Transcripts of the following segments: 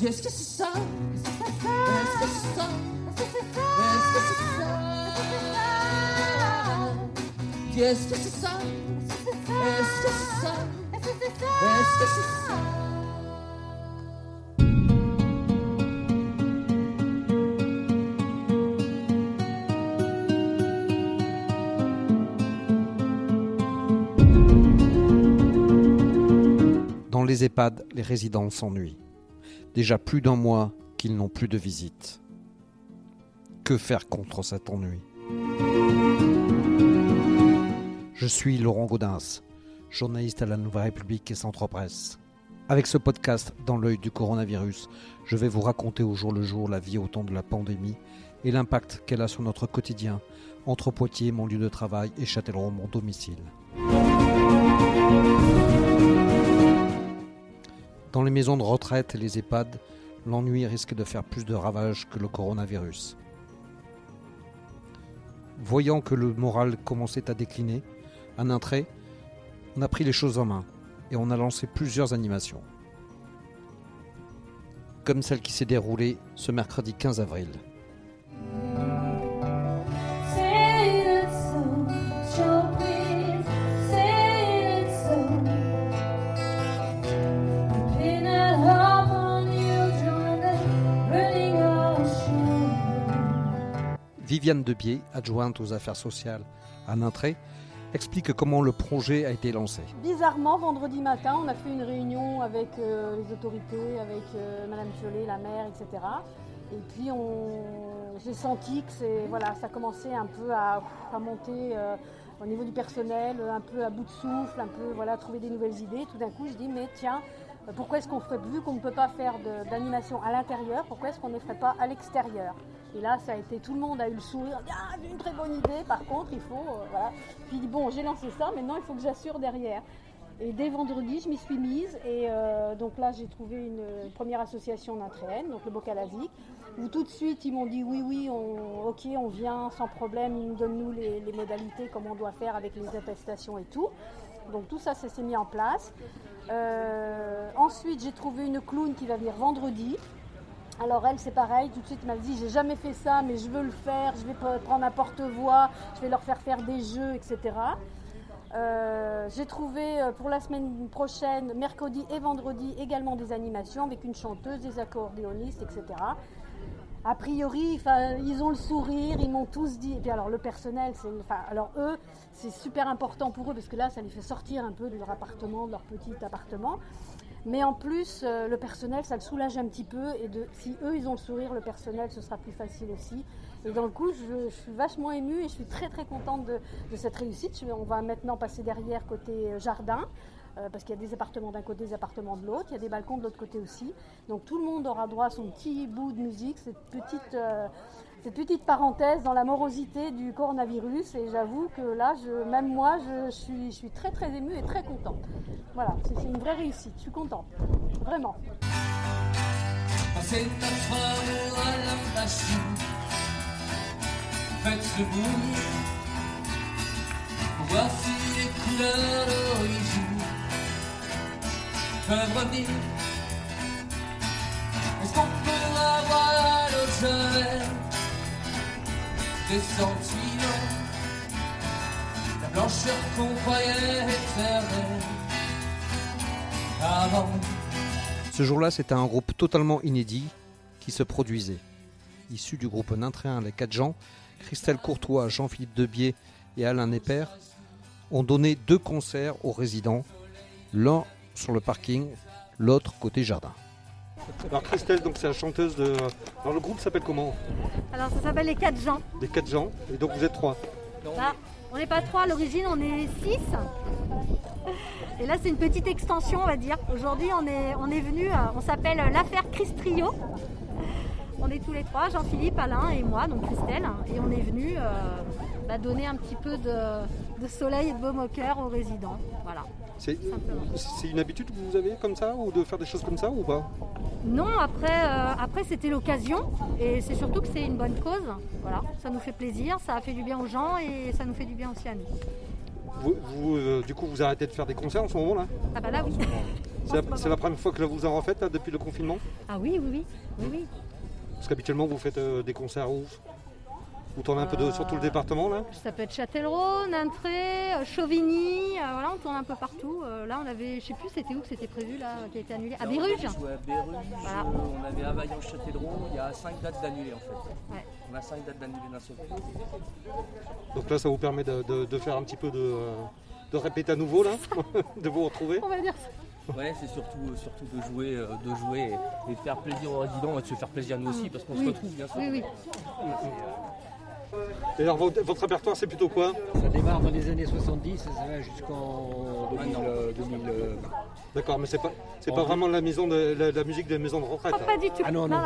Est-ce que c'est ça? Est-ce que c'est ça? Est-ce que c'est ça? Est-ce que c'est ça? Est-ce que c'est ça? Est-ce que c'est ça? Dans les EHPAD, les résidents s'ennuient. Déjà plus d'un mois qu'ils n'ont plus de visite. Que faire contre cet ennui? Je suis Laurent Gaudens, journaliste à la Nouvelle République et Centre Presse. Avec ce podcast dans l'œil du coronavirus, je vais vous raconter au jour le jour la vie au temps de la pandémie et l'impact qu'elle a sur notre quotidien entre Poitiers, mon lieu de travail, et Châtellerault, mon domicile. Dans les maisons de retraite et les EHPAD, l'ennui risque de faire plus de ravages que le coronavirus. Voyant que le moral commençait à décliner, à un on a pris les choses en main et on a lancé plusieurs animations. Comme celle qui s'est déroulée ce mercredi 15 avril. Viviane Debier, adjointe aux affaires sociales à Nintré, explique comment le projet a été lancé. Bizarrement, vendredi matin, on a fait une réunion avec euh, les autorités, avec euh, Madame Piolet, la maire, etc. Et puis j'ai senti que ça commençait un peu à, monter euh, au niveau du personnel, un peu à bout de souffle, un peu voilà, trouver des nouvelles idées. Tout d'un coup, je dis mais tiens, pourquoi est-ce qu'on ferait, vu qu'on ne peut pas faire d'animation à l'intérieur, pourquoi est-ce qu'on ne ferait pas à l'extérieur? Et là, ça a été, tout le monde a eu le sourire, ah, une très bonne idée, par contre, il faut, euh, voilà. Puis bon, j'ai lancé ça, maintenant il faut que j'assure derrière. Et dès vendredi, je m'y suis mise. Et euh, donc là, j'ai trouvé une, première association d'entraîne, donc le Bocalazic, où tout de suite, ils m'ont dit oui, oui, ok, on vient sans problème, ils nous donnent nous les, les modalités, comment on doit faire avec les attestations et tout. Donc tout ça, ça s'est mis en place. Euh, ensuite, j'ai trouvé une clown qui va venir vendredi. Alors elle, c'est pareil, tout de suite, elle m'a dit, j'ai jamais fait ça, mais je veux le faire, je vais pre- prendre un porte-voix, je vais leur faire faire des jeux, etc. Euh, j'ai trouvé euh, pour la semaine prochaine, mercredi et vendredi, également des animations avec une chanteuse, des accordéonistes, etc. A priori, ils ont le sourire, ils m'ont tous dit. Et puis alors le personnel, c'est, alors eux, c'est super important pour eux parce que là, ça les fait sortir un peu de leur appartement, de leur petit appartement. Mais en plus, euh, le personnel, ça le soulage un petit peu. Et si eux, ils ont le sourire, le personnel, ce sera plus facile aussi. Et dans le coup, je, suis vachement émue et je suis très très contente de, cette réussite. On va maintenant passer derrière côté euh, jardin. euh, parce qu'il y a des appartements d'un côté, des appartements de l'autre, il y a des balcons de l'autre côté aussi. Donc tout le monde aura droit à son petit bout de musique, cette petite, cette petite parenthèse dans la morosité du coronavirus. Et j'avoue que là, je, même moi, je, suis, je suis très très émue et très contente. Voilà, c'est une vraie réussite, je suis contente, vraiment. Notre amour à la passion. Faites-le bouillir. Voici les couleurs d'origine. Peuvent revenir. Est-ce qu'on peut avoir à blancheur qu'on éternelle. Avant. Ce jour-là, c'était un groupe totalement inédit qui se produisait. Issu du groupe Nintréen Les 4 Gens, Christelle Courtois, Jean-Philippe Debier et Alain Nepper ont donné deux concerts aux résidents, l'un sur le parking, l'autre côté jardin. Alors Christelle, donc c'est la chanteuse de... Alors le groupe s'appelle comment? Alors ça s'appelle les 4 gens. Les 4 gens, et donc vous êtes trois. Là, on n'est pas trois à l'origine, on est 6. Et là c'est une petite extension on va dire. Aujourd'hui on est, on est venu, euh, on s'appelle l'affaire Chris Trio. On est tous les trois, Jean-Philippe, Alain et moi, donc Christelle. Et on est venu euh, bah, donner un petit peu de, de soleil et de baume au cœur aux résidents. Voilà. C'est une habitude que vous avez comme ça, ou de faire des choses comme ça, ou pas? Non, après, euh, après c'était l'occasion et c'est surtout que c'est une bonne cause. Voilà, ça nous fait plaisir, ça a fait du bien aux gens et ça nous fait du bien aussi à nous. vous, vous, euh, Du coup, vous arrêtez de faire des concerts en ce moment-là Ah bah là oui. C'est la, c'est la première fois que vous en refaites là, depuis le confinement? Ah oui, oui, oui. oui, oui. Parce qu'habituellement vous faites euh, des concerts où Vous tournez un peu de, sur tout le département là Ça peut être Châtellerault, Nintré, euh, Chauvigny, euh, voilà, on tourne un peu partout. Euh, là, on avait, je sais plus, c'était où que c'était prévu là, qui a été annulé. À Béruges. On avait joué à Béruges, Voilà. euh, on avait à Vaillant-Châtellerault, il y a 5 dates d'annulées en fait. Ouais. On a 5 dates d'annulées d'un seul coup. Donc là ça vous permet de, de- de faire un petit peu de, de répéter à nouveau là, de vous retrouver. On va dire ça. Ouais, c'est surtout, surtout de jouer, de jouer et, de faire plaisir aux résidents et de se faire plaisir nous aussi parce qu'on Oui. se retrouve bien sûr. Oui, oui. Et alors votre, votre répertoire c'est plutôt quoi Ça démarre dans les années 70 et ça va jusqu'en 2000, euh, 2020. D'accord, mais c'est pas c'est pas vraiment la maison de la, la musique des maisons de retraite. Ah, pas du tout. Ah non, non.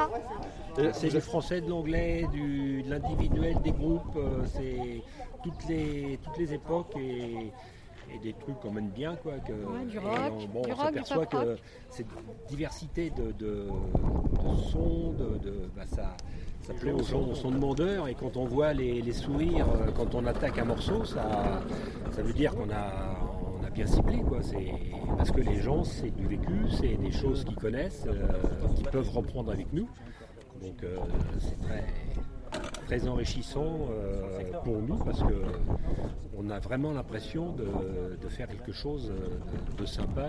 C'est du français, de l'anglais, de l'individuel, des groupes, euh, c'est toutes les, toutes les époques et, et des trucs qu'on mène bien. Quoi, que, Ouais, du rock, on, bon, du on s'aperçoit que cette diversité de, de, de sons, de, de- bah, ça, ça plaît aux gens, sont demandeurs et quand on voit les, les sourires, euh, quand on attaque un morceau, ça, ça veut dire qu'on a, on a bien ciblé. Quoi. Parce que les gens, c'est du vécu, c'est des choses qu'ils connaissent, euh, qu'ils peuvent reprendre avec nous. Donc euh, c'est très, très enrichissant euh, pour nous parce que on a vraiment l'impression de, de faire quelque chose de, de sympa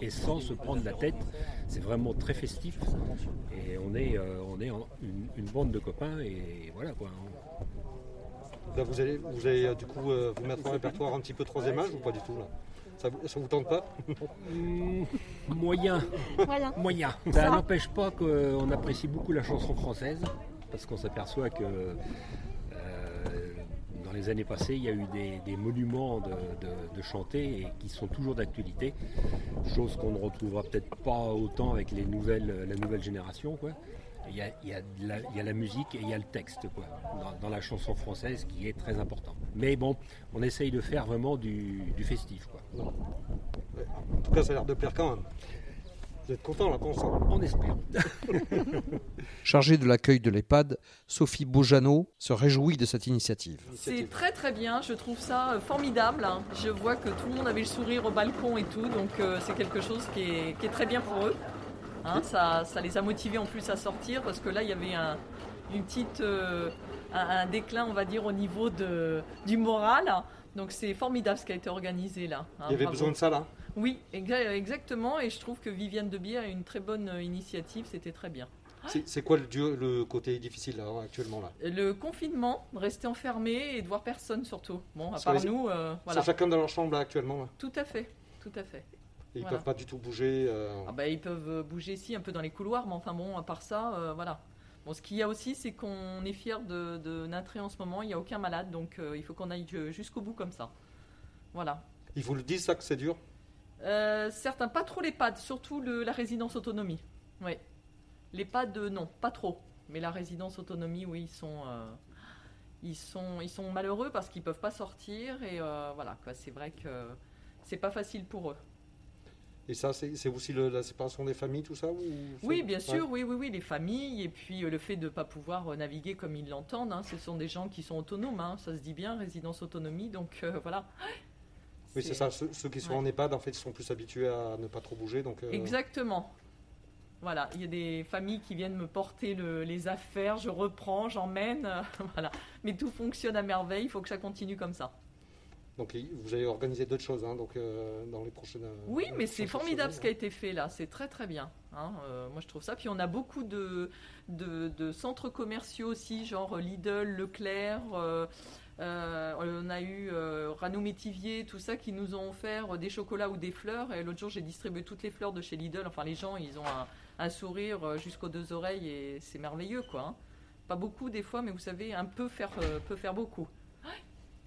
et, et sans se prendre la tête. C'est vraiment très festif et on est, euh, on est en- une, une bande de copains et voilà quoi. là, vous allez vous allez euh, du coup euh, vous mettre en répertoire un petit peu troisième âge ou pas du tout là? Ça, vous- ça vous tente pas? Moyen, Moyen. moyen. Ça n'empêche pas qu'on apprécie beaucoup la chanson française, parce qu'on s'aperçoit que euh, dans les années passées, il y a eu des, monuments de, chanter et qui sont toujours d'actualité, chose qu'on ne retrouvera peut-être pas autant avec les nouvelles, la nouvelle génération. Il y, a, la, musique et il y a le texte dans, la chanson française qui est très important. Mais bon, on essaye de faire vraiment du, festif. En tout cas ça a l'air de plaire quand même. Vous êtes content là ça On espère. Chargée de l'accueil de l'EHPAD, Sophie Beaujeannot se réjouit de cette initiative. C'est très très bien, je trouve ça euh, formidable. hein. Je vois que tout le monde avait le sourire au balcon et tout, donc euh, c'est quelque chose qui est, qui est très bien pour eux. Hein, ça, ça les a motivés en plus à sortir parce que là il y avait un, une petite, euh, un, un déclin, on va dire, au niveau de, du moral. Donc c'est formidable ce qui a été organisé là. hein, Il y avait bravo. besoin de ça là? Oui, exa- exactement, et je trouve que Viviane Debier a une très bonne euh, initiative, c'était très bien. C'est c'est quoi le, côté difficile là, actuellement là? Le confinement, rester enfermé et de voir personne surtout. Bon, à part les- nous, euh, voilà. sont chacun dans leur chambre là actuellement là? Tout à fait, tout à fait. Et ils Voilà. peuvent pas du tout bouger. euh, Ah bah, ils peuvent euh, bouger si un peu dans les couloirs, mais enfin bon, à part ça, euh, voilà. Bon, ce qu'il y a aussi, c'est qu'on est fiers de, de Natré en ce moment, il n'y a aucun malade, donc euh, il faut qu'on aille euh, jusqu'au bout comme ça. Voilà. Ils vous le disent ça que c'est dur? Euh, certains, pas trop les pads, surtout le- la résidence autonomie. Oui. Les pads, euh, non, pas trop. Mais la résidence autonomie, oui, ils sont, euh, ils sont, ils sont malheureux parce qu'ils peuvent pas sortir et euh, voilà, quoi. C'est vrai que c'est pas facile pour eux. Et ça, c'est aussi le- la séparation des familles, tout ça ou Oui, bien Ouais. sûr, oui, oui, oui, les familles, et puis euh, le fait de ne pas pouvoir euh, naviguer comme ils l'entendent, hein, ce sont des gens qui sont autonomes, hein, ça se dit bien, résidence autonomie, donc euh, voilà. Oui, c'est ça. Ceux, ceux qui sont Ouais. en EHPAD, en fait, ils sont plus habitués à ne pas trop bouger. Donc, euh, Exactement. Voilà, il y a des familles qui viennent me porter le- les affaires, je reprends, j'emmène, euh, voilà. Mais tout fonctionne à merveille, il faut que ça continue comme ça. donc, vous allez organiser d'autres choses hein, donc, euh, dans les prochaines. euh, Oui, mais c'est formidable ce qui a semaines, été fait là, c'est très très bien. hein. Euh, moi je trouve ça. Puis on a beaucoup de, de, de centres commerciaux aussi, genre Lidl, Leclerc. Euh, on a eu euh, Rano Métivier, tout ça qui nous ont offert des chocolats ou des fleurs. Et l'autre jour j'ai distribué toutes les fleurs de chez Lidl. Enfin les gens ils ont un, un sourire euh, jusqu'aux deux oreilles et c'est merveilleux quoi. hein. Pas beaucoup des fois, mais vous savez, un peu faire, euh, peut faire beaucoup.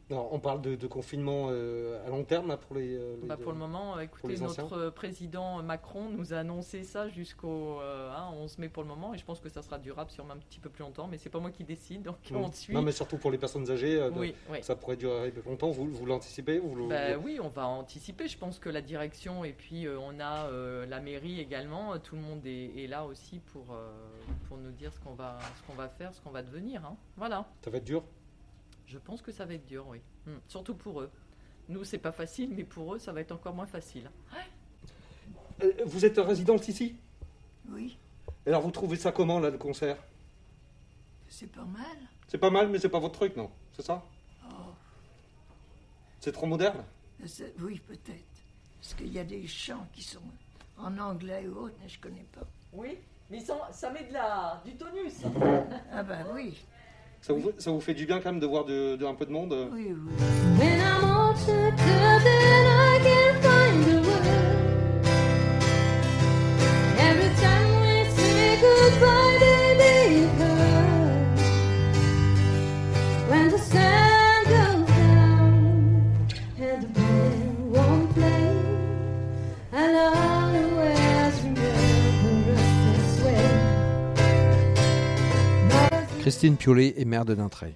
Alors, on parle de, de confinement euh, à long terme là, pour les. euh, les- Bah, pour le moment, euh, écoutez, les anciens notre président Macron nous a annoncé ça jusqu'au euh, hein, 11 mai pour le moment, et je pense que ça sera durable sûrement un petit peu plus longtemps, mais c'est pas moi qui décide, donc on suit. Non, mais surtout pour les personnes âgées, euh, de- Oui, oui. ça pourrait durer longtemps. Vous, vous l'anticipez vous, Bah oui, on va anticiper. Je pense que la direction et puis on a la mairie également. Tout le monde est, est là aussi pour, pour nous dire ce qu'on va, ce qu'on va faire, ce qu'on va devenir. hein. Voilà. Ça va être dur Je pense que ça va être dur, oui. Mm. Surtout pour eux. Nous, c'est pas facile, mais pour eux, ça va être encore moins facile. euh, vous êtes résidente ici? Oui, Alors vous trouvez ça comment là le concert? C'est pas mal. C'est pas mal mais c'est pas votre truc non? C'est ça? Oh, C'est trop moderne? C'est- oui, peut-être. Parce qu'il y a des chants qui sont en anglais ou autre, mais je connais pas. Oui, mais ça, ça met de la, du tonus. Ah ben oui, ça vous, ça vous fait du bien quand même de voir de- un peu de monde euh. Christine Piolet est maire de Nintrey.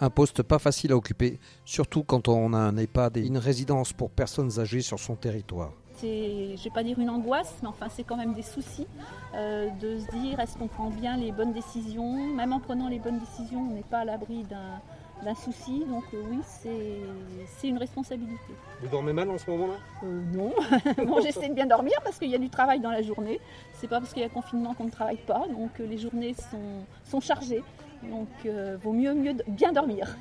Un poste pas facile à occuper, surtout quand on a un EHPAD et une résidence pour personnes âgées sur son territoire. c'est, je vais pas dire une angoisse, mais enfin c'est quand même des soucis euh, de se dire est-ce qu'on prend bien les bonnes décisions? Même en prenant les bonnes décisions, on n'est pas à l'abri d'un, d'un souci. Donc euh, oui, c'est, c'est une responsabilité. Vous dormez mal en ce moment-là? Euh, non, bon, j'essaie de bien dormir parce qu'il y a du travail dans la journée. C'est pas parce qu'il y a confinement qu'on ne travaille pas, donc euh, les journées sont, sont chargées. Donc euh, vaut mieux, mieux bien dormir.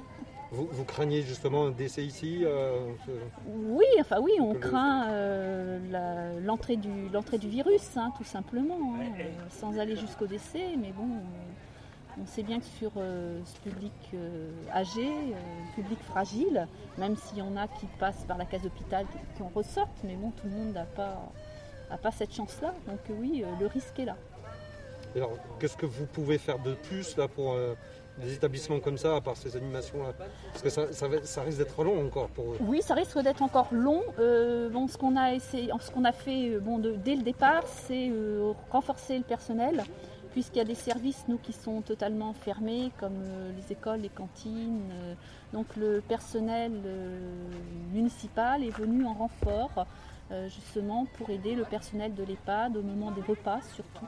vous, vous craignez justement un décès ici euh, Oui, enfin oui, on craint euh, la- l'entrée du, l'entrée du virus, hein, tout simplement, hein, sans aller jusqu'au décès. Mais bon, euh, on sait bien que sur euh, ce public euh, âgé, euh, public fragile, même s'il y en a qui passent par la case d'hôpital, qui, qui en ressortent, mais bon, tout le monde n'a pas, a pas cette chance-là. Donc oui, le risque est là. Alors, qu'est-ce que vous pouvez faire de plus là pour des établissements comme ça, à part ces animations-là? Parce que ça, ça va- ça risque d'être long encore pour eux. Oui, ça risque d'être encore long. Euh, bon, ce qu'on a essayé, ce qu'on a fait bon, de- dès le départ, c'est euh, renforcer le personnel, puisqu'il y a des services nous qui sont totalement fermés, comme euh, les écoles, les cantines. euh, donc le personnel euh, municipal est venu en renfort, euh, justement pour aider le personnel de l'EHPAD au moment des repas surtout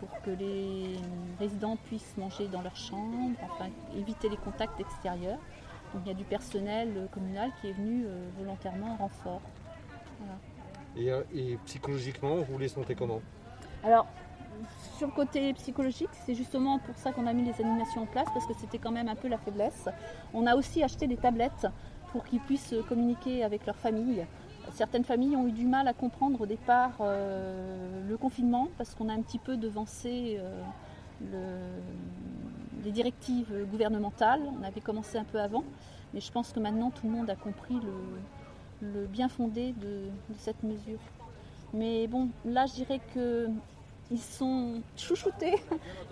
pour que les résidents puissent manger dans leur chambre, enfin éviter les contacts extérieurs. Donc il y a du personnel communal qui est venu euh, volontairement en renfort. Voilà. Et, et psychologiquement, vous les sentez comment? Alors, sur le côté psychologique, c'est justement pour ça qu'on a mis les animations en place, parce que c'était quand même un peu la faiblesse. On a aussi acheté des tablettes pour qu'ils puissent communiquer avec leur famille. Certaines familles ont eu du mal à comprendre au départ euh, le confinement, parce qu'on a un petit peu devancé euh, le- les directives gouvernementales. On avait commencé un peu avant, mais je pense que maintenant tout le monde a compris le, le bien fondé de, de cette mesure. Mais bon, là, je dirais que ils sont chouchoutés,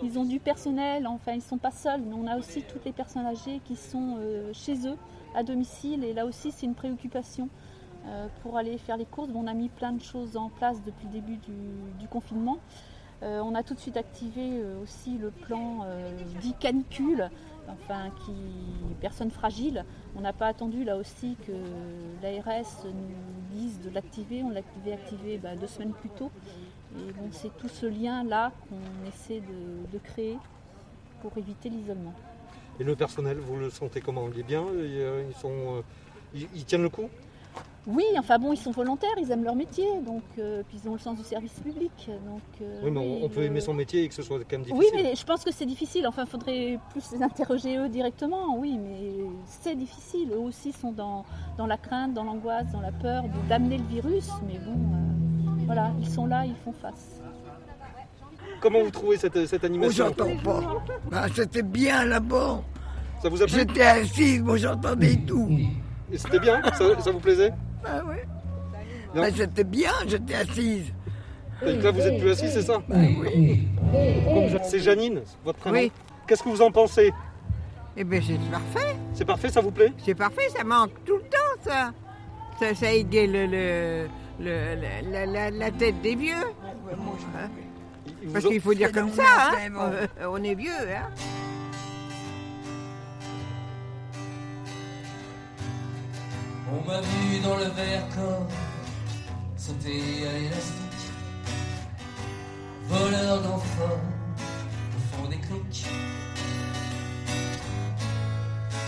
ils ont du personnel, enfin, ils ne sont pas seuls, mais on a aussi toutes les personnes âgées qui sont euh, chez eux, à domicile, et là aussi, c'est une préoccupation. Euh, pour aller faire les courses, on a mis plein de choses en place depuis le début du, confinement. Euh, on a tout de suite activé aussi le plan dit canicule, enfin qui personnes fragiles. On n'a pas attendu là aussi que l'ARS nous dise de l'activer. On l'avait activé bah, deux semaines plus tôt. Et bon, c'est tout ce lien-là qu'on essaie de, de créer pour éviter l'isolement. Et le personnel, vous le sentez comment? Il est bien? Ils, euh, ils sont, euh, ils, ils tiennent le coup? Oui, enfin bon, ils sont volontaires, ils aiment leur métier, donc euh, puis ils ont le sens du service public. Donc, euh, Oui, mais on- peut le- aimer son métier et que ce soit quand même difficile. Oui, mais je pense que c'est difficile. Enfin, il faudrait plus les interroger eux directement. Oui, mais c'est difficile. Eux aussi sont dans, dans la crainte, dans l'angoisse, dans la peur d'amener le virus. Mais bon, euh, voilà, ils sont là, ils font face. Comment vous trouvez cette, cette Oh, animation j'entends pas. Bah, c'était bien là-bas. Ça vous a plu J'étais assise, moi j'entendais tout. Et C'était bien ça, ça vous plaisait Ah ouais. Non. Bah, c'était bien, j'étais assise. Et là, vous êtes plus assis, c'est ça Bah oui. C'est Janine, votre prénom Oui. Qu'est-ce que vous en pensez Eh bien, c'est parfait. C'est parfait, ça vous plaît C'est parfait, ça manque tout le temps, ça. Ça, ça aidait le, le, le- la, la- la- la tête des vieux. Hein? Parce qu'il faut dire comme ça, hein. On est vieux, hein. On m'a vu dans le verre corps sauter à l'élastique, voleur d'enfants au fond des clics.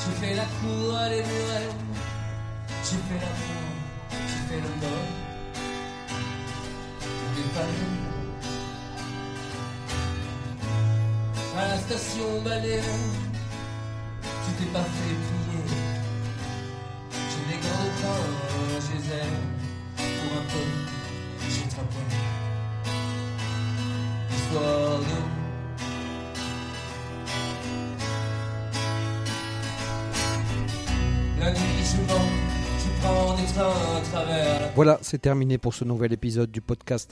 J'ai fait la cour à les murets, j'ai fait la fin, j'ai fait le mort. À la station balnéaire, tu t'es pas fait plier. J'ai des grands trains, je les aime. Pour un peu, j'ai trappé. Histoire de Voilà, c'est terminé pour ce nouvel épisode du podcast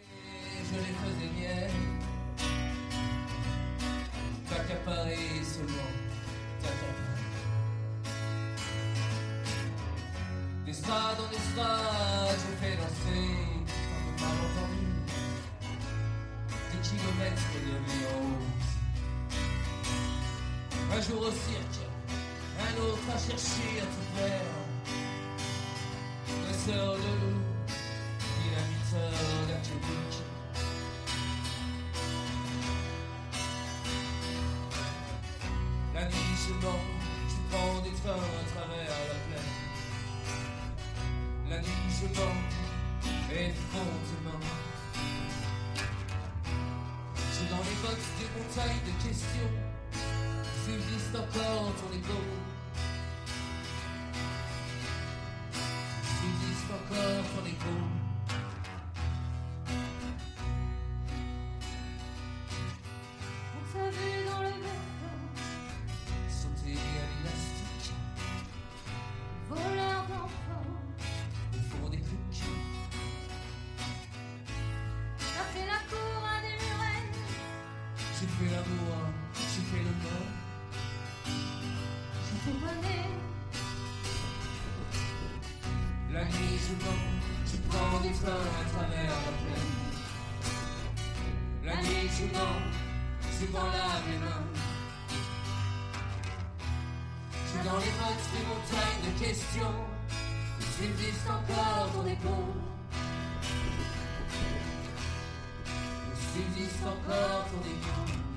Je les faisais miennes. T'accaparer seulement, t'accaparer. D'estrade en estrade, je fais danser, peu mal entendu, des kilomètres de violence. Un jour au cirque, un autre à chercher à tout faire. Dresseur de loup, dynamiteur d'académique. Je mens, effrontement. Je dans les bottes des montagnes de questions. Subsiste encore ton écho. Subsiste encore ton écho. La nuit je mens, je suis dans les bottes des montagnes de questions. Subsiste encore ton écho. Subsiste encore ton écho.